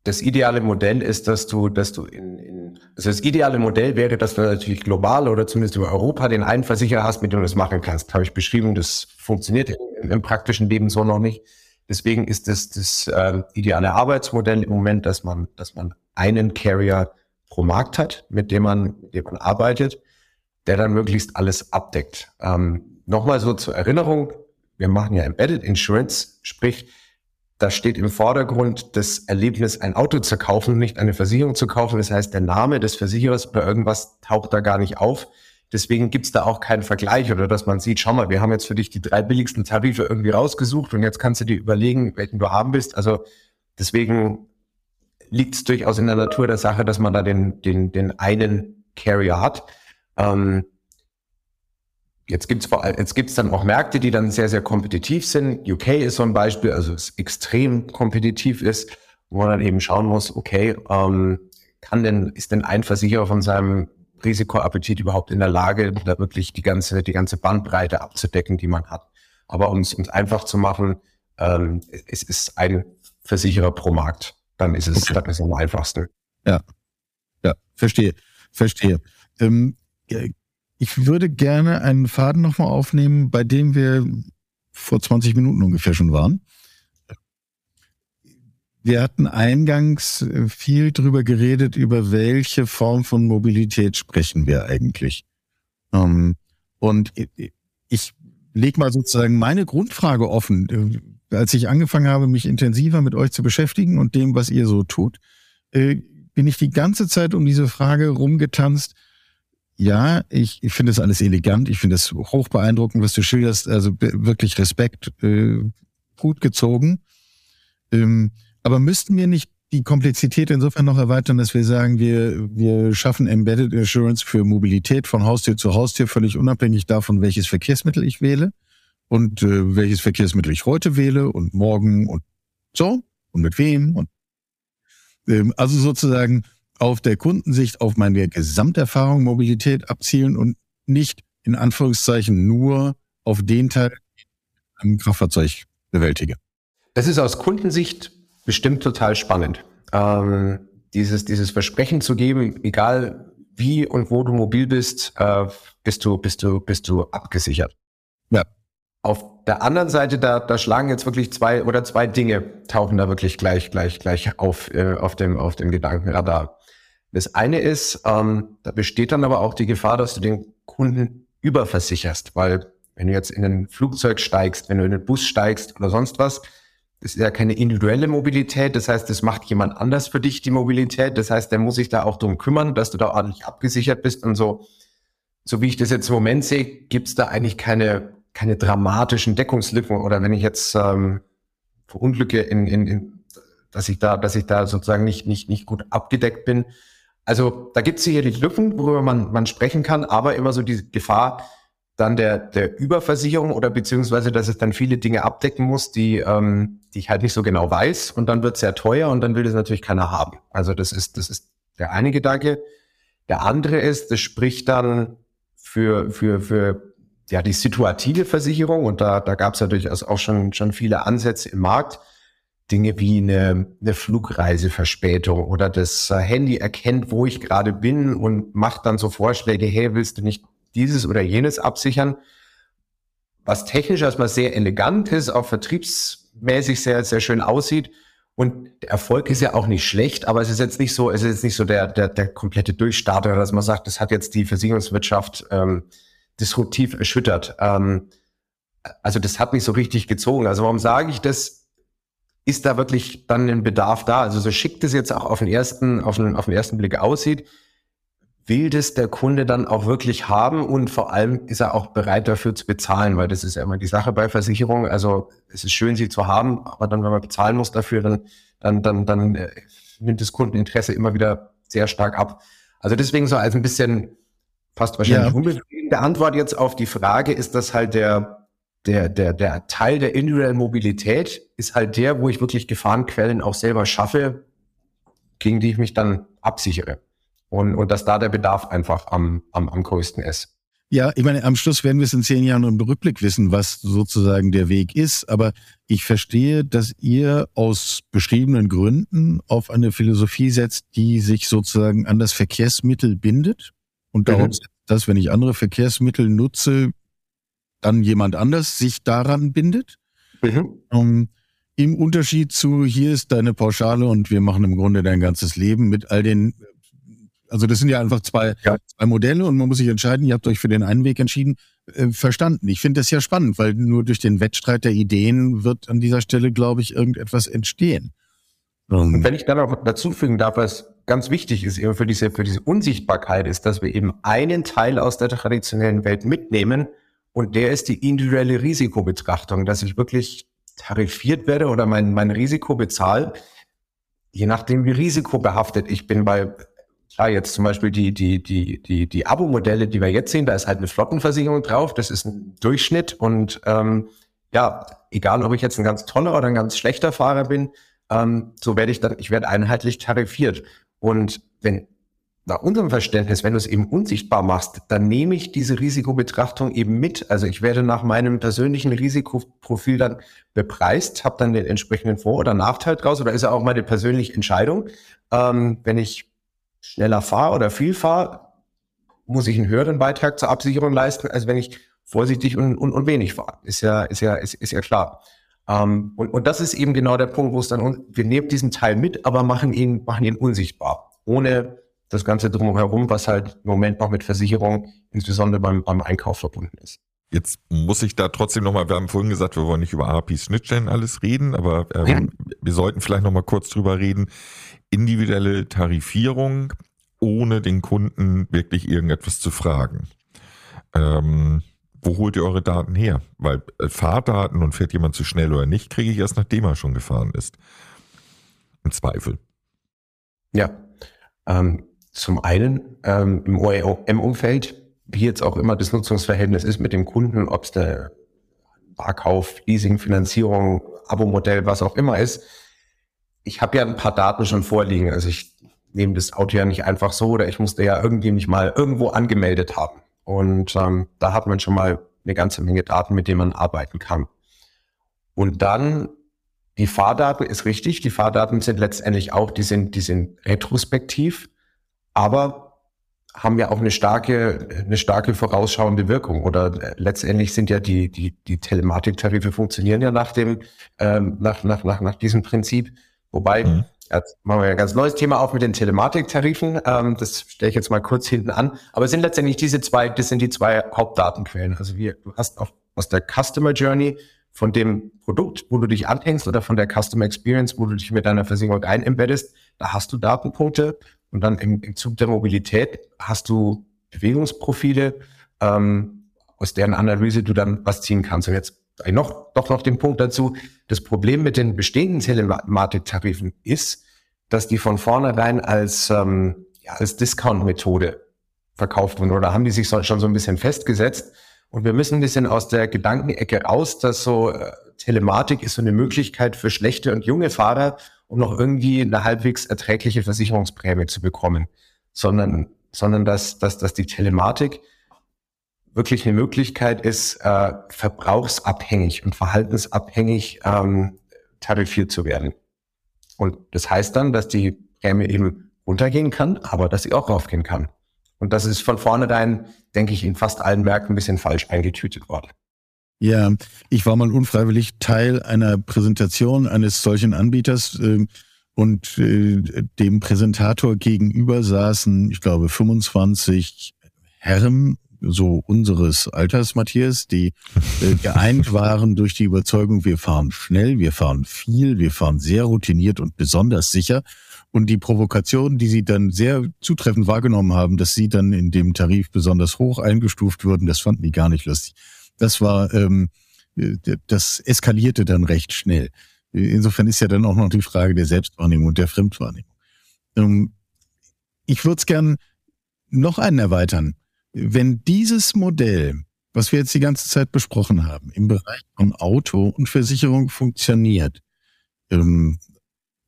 das ideale Modell ist, dass du, dass du in, in also das ideale Modell wäre, dass du natürlich global oder zumindest über Europa den einen Versicherer hast, mit dem du das machen kannst. Habe ich beschrieben, das funktioniert im, im praktischen Leben so noch nicht. Deswegen ist das, das äh, ideale Arbeitsmodell im Moment, dass man, dass man einen Carrier pro Markt hat, mit dem man, mit dem man arbeitet, der dann möglichst alles abdeckt. Ähm, Nochmal so zur Erinnerung, wir machen ja Embedded Insurance, sprich, da steht im Vordergrund das Erlebnis, ein Auto zu kaufen, nicht eine Versicherung zu kaufen. Das heißt, der Name des Versicherers oder irgendwas taucht da gar nicht auf. Deswegen gibt's da auch keinen Vergleich oder dass man sieht, schau mal, wir haben jetzt für dich die drei billigsten Tarife irgendwie rausgesucht und jetzt kannst du dir überlegen, welchen du haben willst. Also deswegen liegt es durchaus in der Natur der Sache, dass man da den, den, den einen Carrier hat. Ähm, jetzt gibt's vor jetzt gibt's dann auch Märkte, die dann sehr, sehr kompetitiv sind. UK ist so ein Beispiel, also es extrem kompetitiv ist, wo man dann eben schauen muss, okay, ähm, kann denn, ist denn ein Versicherer von seinem Risikoappetit überhaupt in der Lage, da wirklich die ganze, die ganze Bandbreite abzudecken, die man hat. Aber um es einfach zu machen, ähm, es ist ein Versicherer pro Markt. Dann ist es, okay. dann ist es am einfachsten. Ja. Ja, verstehe. Verstehe. Ähm, ich würde gerne einen Faden nochmal aufnehmen, bei dem wir vor 20 Minuten ungefähr schon waren. Wir hatten eingangs viel drüber geredet, über welche Form von Mobilität sprechen wir eigentlich. Ähm, und ich leg mal sozusagen meine Grundfrage offen. Äh, als ich angefangen habe, mich intensiver mit euch zu beschäftigen und dem, was ihr so tut, äh, bin ich die ganze Zeit um diese Frage rumgetanzt, ja, ich, ich finde das alles elegant, ich finde das hoch beeindruckend, was du schilderst, also wirklich Respekt, äh, gut gezogen. Ähm, aber müssten wir nicht die Komplexität insofern noch erweitern, dass wir sagen, wir, wir schaffen Embedded Insurance für Mobilität von Haustür zu Haustür, völlig unabhängig davon, welches Verkehrsmittel ich wähle und äh, welches Verkehrsmittel ich heute wähle und morgen und so und mit wem und ähm, also sozusagen auf der Kundensicht auf meine Gesamterfahrung Mobilität abzielen und nicht in Anführungszeichen nur auf den Teil, den ich im Kraftfahrzeug bewältige. Das ist aus Kundensicht bestimmt total spannend. Ähm, dieses, dieses Versprechen zu geben, egal wie und wo du mobil bist, äh, bist du, bist du, bist du abgesichert. Ja. Auf der anderen Seite, da, da schlagen jetzt wirklich zwei oder zwei Dinge tauchen da wirklich gleich, gleich, gleich auf, äh, auf dem, auf dem Gedankenradar. Das eine ist, ähm, da besteht dann aber auch die Gefahr, dass du den Kunden überversicherst, weil wenn du jetzt in ein Flugzeug steigst, wenn du in einen Bus steigst oder sonst was, das ist ja keine individuelle Mobilität. Das heißt, das macht jemand anders für dich die Mobilität. Das heißt, der muss sich da auch drum kümmern, dass du da ordentlich abgesichert bist und so. So wie ich das jetzt im Moment sehe, gibt's da eigentlich keine, keine dramatischen Deckungslücken. Oder wenn ich jetzt ähm, verunglücke in, in, in, dass ich da, dass ich da sozusagen nicht, nicht, nicht gut abgedeckt bin. Also da gibt's sicherlich Lücken, worüber man, man sprechen kann, aber immer so diese Gefahr, dann der, der Überversicherung oder beziehungsweise, dass es dann viele Dinge abdecken muss, die, ähm, die ich halt nicht so genau weiß und dann wird es sehr teuer und dann will das natürlich keiner haben. Also das ist, das ist der eine Gedanke. Der andere ist, das spricht dann für, für, für ja, die situative Versicherung und da, da gab es ja durchaus auch schon, schon viele Ansätze im Markt. Dinge wie eine, eine Flugreiseverspätung oder das Handy erkennt, wo ich gerade bin und macht dann so Vorschläge, hey, willst du nicht dieses oder jenes absichern, was technisch erstmal sehr elegant ist, auch vertriebsmäßig sehr, sehr schön aussieht. Und der Erfolg ist ja auch nicht schlecht, aber es ist jetzt nicht so, es ist jetzt nicht so der, der, der komplette Durchstarter, dass man sagt, das hat jetzt die Versicherungswirtschaft ähm, disruptiv erschüttert. Ähm, also das hat mich so richtig gezogen. Also warum sage ich das? Ist da wirklich dann ein Bedarf da? Also so schickt es jetzt auch auf den ersten, auf den, auf den ersten Blick aussieht, will das der Kunde dann auch wirklich haben und vor allem ist er auch bereit dafür zu bezahlen, weil das ist ja immer die Sache bei Versicherungen. Also es ist schön, sie zu haben, aber dann, wenn man bezahlen muss dafür, dann, dann, dann, dann äh, nimmt das Kundeninteresse immer wieder sehr stark ab. Also deswegen so als ein bisschen fast wahrscheinlich ja. unbefriedigende Antwort jetzt auf die Frage ist das halt der, der, der, der Teil der individuellen Mobilität ist halt der, wo ich wirklich Gefahrenquellen auch selber schaffe, gegen die ich mich dann absichere und, und dass da der Bedarf einfach am, am, am größten ist. Ja, ich meine, am Schluss werden wir es in zehn Jahren im Rückblick wissen, was sozusagen der Weg ist. Aber ich verstehe, dass ihr aus beschriebenen Gründen auf eine Philosophie setzt, die sich sozusagen an das Verkehrsmittel bindet. Und darauf, mhm. dass, wenn ich andere Verkehrsmittel nutze, dann jemand anders sich daran bindet. Mhm. Um, ähm, Im Unterschied zu, hier ist deine Pauschale und wir machen im Grunde dein ganzes Leben mit all den also das sind ja einfach zwei, ja. zwei Modelle und man muss sich entscheiden, ihr habt euch für den einen Weg entschieden, äh, verstanden. Ich finde das ja spannend, weil nur durch den Wettstreit der Ideen wird an dieser Stelle, glaube ich, irgendetwas entstehen. Und wenn ich dann auch dazu fügen darf, was ganz wichtig ist eben für diese, für diese Unsichtbarkeit ist, dass wir eben einen Teil aus der traditionellen Welt mitnehmen und der ist die individuelle Risikobetrachtung, dass ich wirklich tarifiert werde oder mein, mein Risiko bezahle, je nachdem wie risikobehaftet ich bin, weil Klar, jetzt zum Beispiel die, die, die, die, die Abo-Modelle, die wir jetzt sehen, da ist halt eine Flottenversicherung drauf, das ist ein Durchschnitt und ähm, ja, egal ob ich jetzt ein ganz toller oder ein ganz schlechter Fahrer bin, ähm, so werde ich dann, ich werde einheitlich tarifiert. Und wenn nach unserem Verständnis, wenn du es eben unsichtbar machst, dann nehme ich diese Risikobetrachtung eben mit. Also ich werde nach meinem persönlichen Risikoprofil dann bepreist, habe dann den entsprechenden Vor- oder Nachteil draus oder ist ja auch meine persönliche Entscheidung. Ähm, wenn ich schneller fahre oder viel fahre, muss ich einen höheren Beitrag zur Absicherung leisten, als wenn ich vorsichtig und, und, und wenig fahre. Ist ja, ist ja, ist, ist ja klar. Ähm, und, und das ist eben genau der Punkt, wo es dann, wir nehmen diesen Teil mit, aber machen ihn, machen ihn unsichtbar. Ohne das Ganze drumherum, was halt im Moment noch mit Versicherung, insbesondere beim, beim Einkauf verbunden ist. Jetzt muss ich da trotzdem nochmal, wir haben vorhin gesagt, wir wollen nicht über APIs, Schnittstellen alles reden, aber ähm, ja. wir sollten vielleicht nochmal kurz drüber reden individuelle Tarifierung ohne den Kunden wirklich irgendetwas zu fragen. Ähm, wo holt ihr eure Daten her? Weil äh, Fahrdaten und fährt jemand zu schnell oder nicht, kriege ich erst nachdem er schon gefahren ist. Im Zweifel. Ja, ähm, zum einen ähm, im OEM-Umfeld, wie jetzt auch immer das Nutzungsverhältnis ist mit dem Kunden, ob es der Barkauf, Leasing, Finanzierung, Abo-Modell, was auch immer ist. Ich habe ja ein paar Daten schon vorliegen. Also ich nehme das Auto ja nicht einfach so oder ich musste ja irgendwie nicht mal irgendwo angemeldet haben. Und ähm, da hat man schon mal eine ganze Menge Daten, mit denen man arbeiten kann. Und dann die Fahrdaten ist richtig. Die Fahrdaten sind letztendlich auch, die sind, die sind retrospektiv, aber haben ja auch eine starke, eine starke vorausschauende Wirkung. Oder äh, letztendlich sind ja die, die, die Telematiktarife funktionieren ja nach dem, ähm, nach, nach, nach, nach diesem Prinzip. Wobei, mhm. Jetzt machen wir ein ganz neues Thema auf mit den Telematiktarifen. Ähm, das stelle ich jetzt mal kurz hinten an. Aber es sind letztendlich diese zwei, das sind die zwei Hauptdatenquellen. Also wir, du hast auf, aus der Customer Journey von dem Produkt, wo du dich anhängst oder von der Customer Experience, wo du dich mit deiner Versicherung einembeddest, da hast du Datenpunkte und dann im, im Zug der Mobilität hast du Bewegungsprofile, ähm, aus deren Analyse du dann was ziehen kannst. Und jetzt noch, doch noch den Punkt dazu. Das Problem mit den bestehenden Telematiktarifen ist, dass die von vornherein als, ähm, ja, als Discount-Methode verkauft wurden oder haben die sich so, schon so ein bisschen festgesetzt. Und wir müssen ein bisschen aus der Gedankenecke raus, dass so äh, Telematik ist so eine Möglichkeit für schlechte und junge Fahrer, um noch irgendwie eine halbwegs erträgliche Versicherungsprämie zu bekommen, sondern, sondern dass, dass, dass die Telematik wirklich eine Möglichkeit ist, äh, verbrauchsabhängig und verhaltensabhängig ähm, tarifiert zu werden. Und das heißt dann, dass die Prämie eben runtergehen kann, aber dass sie auch raufgehen kann. Und das ist von vornherein, denke ich, in fast allen Märkten ein bisschen falsch eingetütet worden. Ja, ich war mal unfreiwillig Teil einer Präsentation eines solchen Anbieters äh, und äh, dem Präsentator gegenüber saßen, ich glaube, 25 Herren so unseres Alters, Matthias, die äh, geeint waren durch die Überzeugung, wir fahren schnell, wir fahren viel, wir fahren sehr routiniert und besonders sicher. Und die Provokation, die sie dann sehr zutreffend wahrgenommen haben, dass sie dann in dem Tarif besonders hoch eingestuft würden, das fanden die gar nicht lustig. Das war, ähm, äh, das eskalierte dann recht schnell. Insofern ist ja dann auch noch die Frage der Selbstwahrnehmung und der Fremdwahrnehmung. Ähm, ich würde es gern noch einen erweitern wenn dieses Modell, was wir jetzt die ganze Zeit besprochen haben, im Bereich von Auto und Versicherung funktioniert, ähm,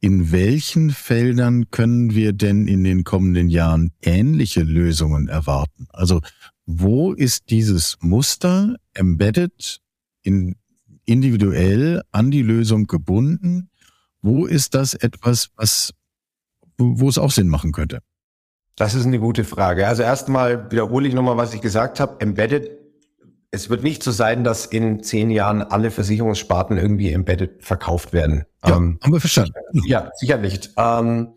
in welchen Feldern können wir denn in den kommenden Jahren ähnliche Lösungen erwarten? Also wo ist dieses Muster embedded in individuell an die Lösung gebunden? Wo ist das etwas, was, wo es auch Sinn machen könnte? Das ist eine gute Frage. Also erstmal wiederhole ich nochmal, was ich gesagt habe. Embedded. Es wird nicht so sein, dass in zehn Jahren alle Versicherungssparten irgendwie embedded verkauft werden. Ja, ähm, haben wir verstanden. Ja, sicher nicht. Ähm,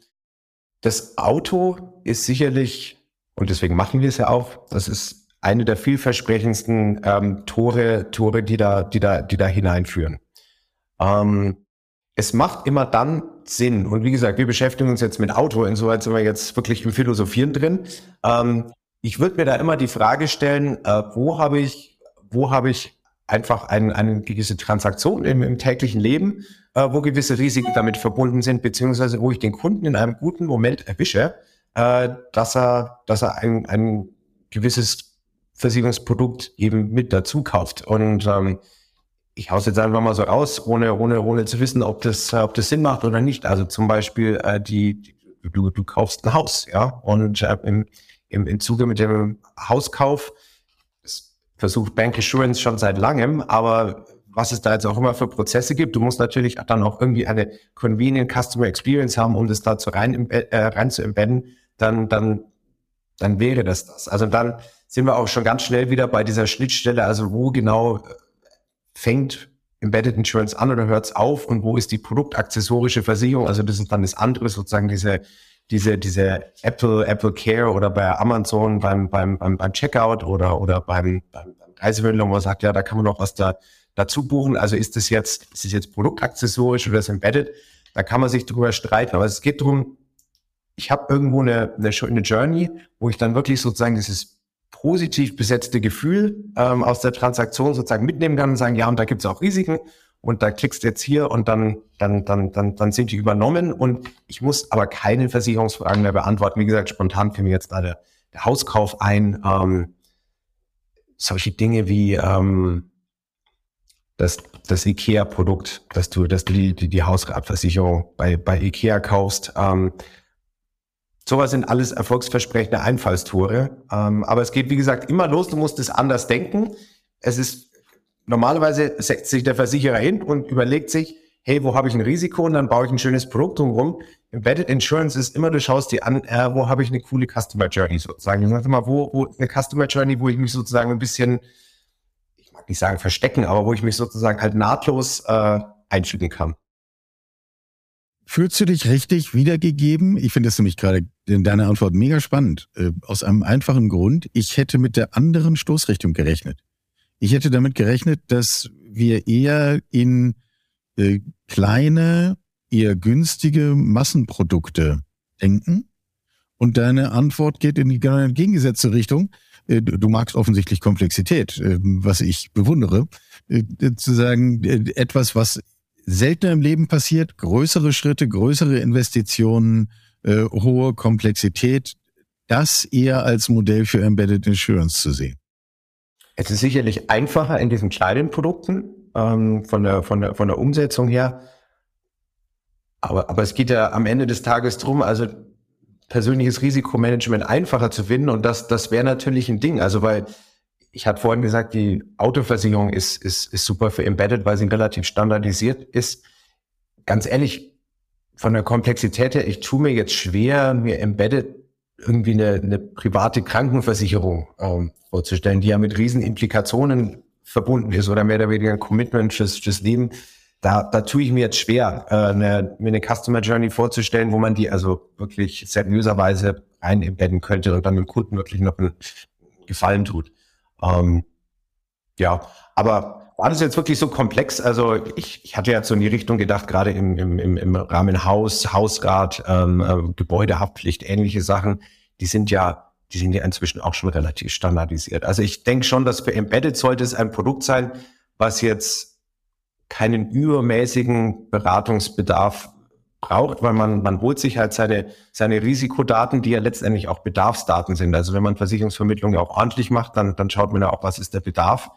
das Auto ist sicherlich, und deswegen machen wir es ja auch, das ist eine der vielversprechendsten ähm, Tore, Tore, die da, die da, die da hineinführen. Ähm, es macht immer dann Sinn. Und wie gesagt, wir beschäftigen uns jetzt mit Auto, insoweit sind wir jetzt wirklich im Philosophieren drin. Ähm, ich würde mir da immer die Frage stellen, äh, wo habe ich, wo habe ich einfach ein, eine gewisse Transaktion im, im täglichen Leben, äh, wo gewisse Risiken damit verbunden sind, beziehungsweise wo ich den Kunden in einem guten Moment erwische, äh, dass er, dass er ein, ein gewisses Versicherungsprodukt eben mit dazu kauft. Und ähm, ich hau's jetzt einfach mal so raus, ohne, ohne, ohne zu wissen, ob das, ob das Sinn macht oder nicht. Also zum Beispiel, äh, die, die du, du kaufst ein Haus, ja, und äh, im, im, im Zuge mit dem Hauskauf versucht Bank Assurance schon seit langem, aber was es da jetzt auch immer für Prozesse gibt, du musst natürlich dann auch irgendwie eine convenient Customer Experience haben, um das da zu rein, äh, rein zu embedden, dann, dann, dann wäre das das. Also dann sind wir auch schon ganz schnell wieder bei dieser Schnittstelle, also wo genau fängt Embedded Insurance an oder hört es auf und wo ist die produktaccessorische Versicherung? Also das ist dann das andere, sozusagen diese, diese, diese Apple, Apple Care oder bei Amazon beim, beim, beim, beim Checkout oder, oder beim, beim, beim wo man sagt, ja, da kann man noch was da, dazu buchen. Also ist das jetzt, ist das jetzt produktaccessorisch oder ist Embedded? Da kann man sich drüber streiten. Aber es geht darum, ich habe irgendwo eine, eine, eine Journey, wo ich dann wirklich sozusagen dieses positiv besetzte Gefühl ähm, aus der Transaktion sozusagen mitnehmen kann und sagen, ja, und da gibt es auch Risiken und da klickst du jetzt hier und dann, dann, dann, dann, dann sind die übernommen und ich muss aber keine Versicherungsfragen mehr beantworten. Wie gesagt, spontan fiel mir jetzt da der, der Hauskauf ein. Ähm, solche Dinge wie ähm, das, das IKEA-Produkt, dass du, dass du die, die, die Hausratversicherung bei, bei IKEA kaufst. Ähm, Sowas sind alles erfolgsversprechende Einfallstore. Ähm, aber es geht, wie gesagt, immer los. Du musst es anders denken. Es ist, normalerweise setzt sich der Versicherer hin und überlegt sich, hey, wo habe ich ein Risiko? Und dann baue ich ein schönes Produkt drumherum. Embedded Insurance ist immer, du schaust dir an, äh, wo habe ich eine coole Customer Journey sozusagen. Ich sag mal, wo, wo eine Customer Journey, wo ich mich sozusagen ein bisschen, ich mag nicht sagen verstecken, aber wo ich mich sozusagen halt nahtlos äh, einfügen kann. Fühlst du dich richtig wiedergegeben? Ich finde das nämlich gerade in deiner Antwort mega spannend. Äh, aus einem einfachen Grund. Ich hätte mit der anderen Stoßrichtung gerechnet. Ich hätte damit gerechnet, dass wir eher in äh, kleine, eher günstige Massenprodukte denken. Und deine Antwort geht in die genau entgegengesetzte Richtung. Äh, du magst offensichtlich Komplexität, äh, was ich bewundere. Äh, zu sagen, etwas, was seltener im Leben passiert, größere Schritte, größere Investitionen, äh, hohe Komplexität, das eher als Modell für Embedded Insurance zu sehen? Es ist sicherlich einfacher in diesen kleinen Produkten ähm, von, der, von, der, von der Umsetzung her. Aber, aber es geht ja am Ende des Tages drum, also persönliches Risikomanagement einfacher zu finden und das, das wäre natürlich ein Ding. Also weil ich hatte vorhin gesagt, die Autoversicherung ist, ist, ist super für Embedded, weil sie relativ standardisiert ist. Ganz ehrlich, von der Komplexität her, ich tue mir jetzt schwer, mir Embedded irgendwie eine, eine private Krankenversicherung ähm, vorzustellen, die ja mit riesen Implikationen verbunden ist oder mehr oder weniger ein Commitment fürs, fürs Leben. Da, da tue ich mir jetzt schwer, äh, eine, mir eine Customer Journey vorzustellen, wo man die also wirklich seriöserweise rein embedden könnte und dann dem Kunden wirklich noch einen Gefallen tut. Ähm, ja, aber war das jetzt wirklich so komplex? Also ich, ich hatte jetzt so in die Richtung gedacht, gerade im, im, im, im Rahmen Haus, Hausrat, ähm, äh, Gebäudehaftpflicht, ähnliche Sachen, die sind ja, die sind ja inzwischen auch schon relativ standardisiert. Also ich denke schon, dass für Embedded sollte es ein Produkt sein, was jetzt keinen übermäßigen Beratungsbedarf braucht, weil man, man holt sich halt seine, seine Risikodaten, die ja letztendlich auch Bedarfsdaten sind. Also wenn man Versicherungsvermittlung ja auch ordentlich macht, dann, dann schaut man ja auch, was ist der Bedarf.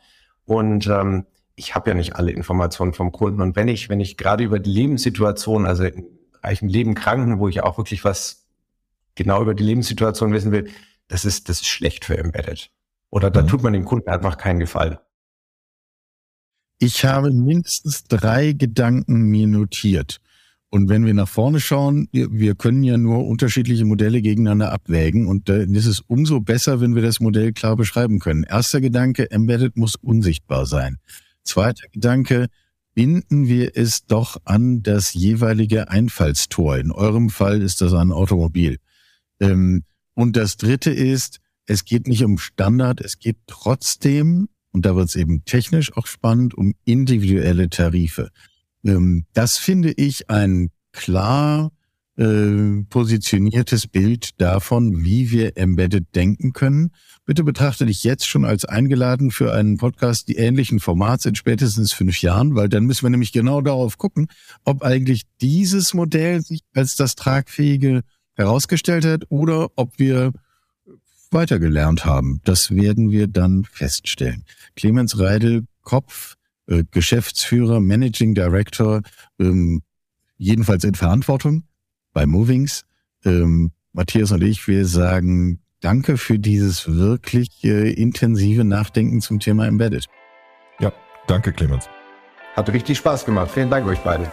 Und ähm, ich habe ja nicht alle Informationen vom Kunden. Und wenn ich, wenn ich gerade über die Lebenssituation, also in reichen Leben Kranken, wo ich auch wirklich was genau über die Lebenssituation wissen will, das ist, das ist schlecht für Embedded. Oder da mhm. tut man dem Kunden einfach keinen Gefallen. Ich habe mindestens drei Gedanken mir notiert. Und wenn wir nach vorne schauen, wir können ja nur unterschiedliche Modelle gegeneinander abwägen und dann ist es umso besser, wenn wir das Modell klar beschreiben können. Erster Gedanke, Embedded muss unsichtbar sein. Zweiter Gedanke, binden wir es doch an das jeweilige Einfallstor. In eurem Fall ist das ein Automobil. Ähm, und das dritte ist, es geht nicht um Standard, es geht trotzdem, und da wird es eben technisch auch spannend, um individuelle Tarife. Ähm, das finde ich ein klar äh, positioniertes Bild davon, wie wir Embedded denken können. Bitte betrachte dich jetzt schon als eingeladen für einen Podcast die ähnlichen Formats in spätestens fünf Jahren, weil dann müssen wir nämlich genau darauf gucken, ob eigentlich dieses Modell sich als das tragfähige herausgestellt hat oder ob wir weitergelernt haben. Das werden wir dann feststellen. Clemens Reidel, Kopf äh, Geschäftsführer, Managing Director, ähm, jedenfalls in Verantwortung bei Movings. Ähm, Matthias und ich, wir sagen Danke für dieses wirklich äh, intensive Nachdenken zum Thema Embedded. Ja, danke Clemens. Hat richtig Spaß gemacht. Vielen Dank euch beide.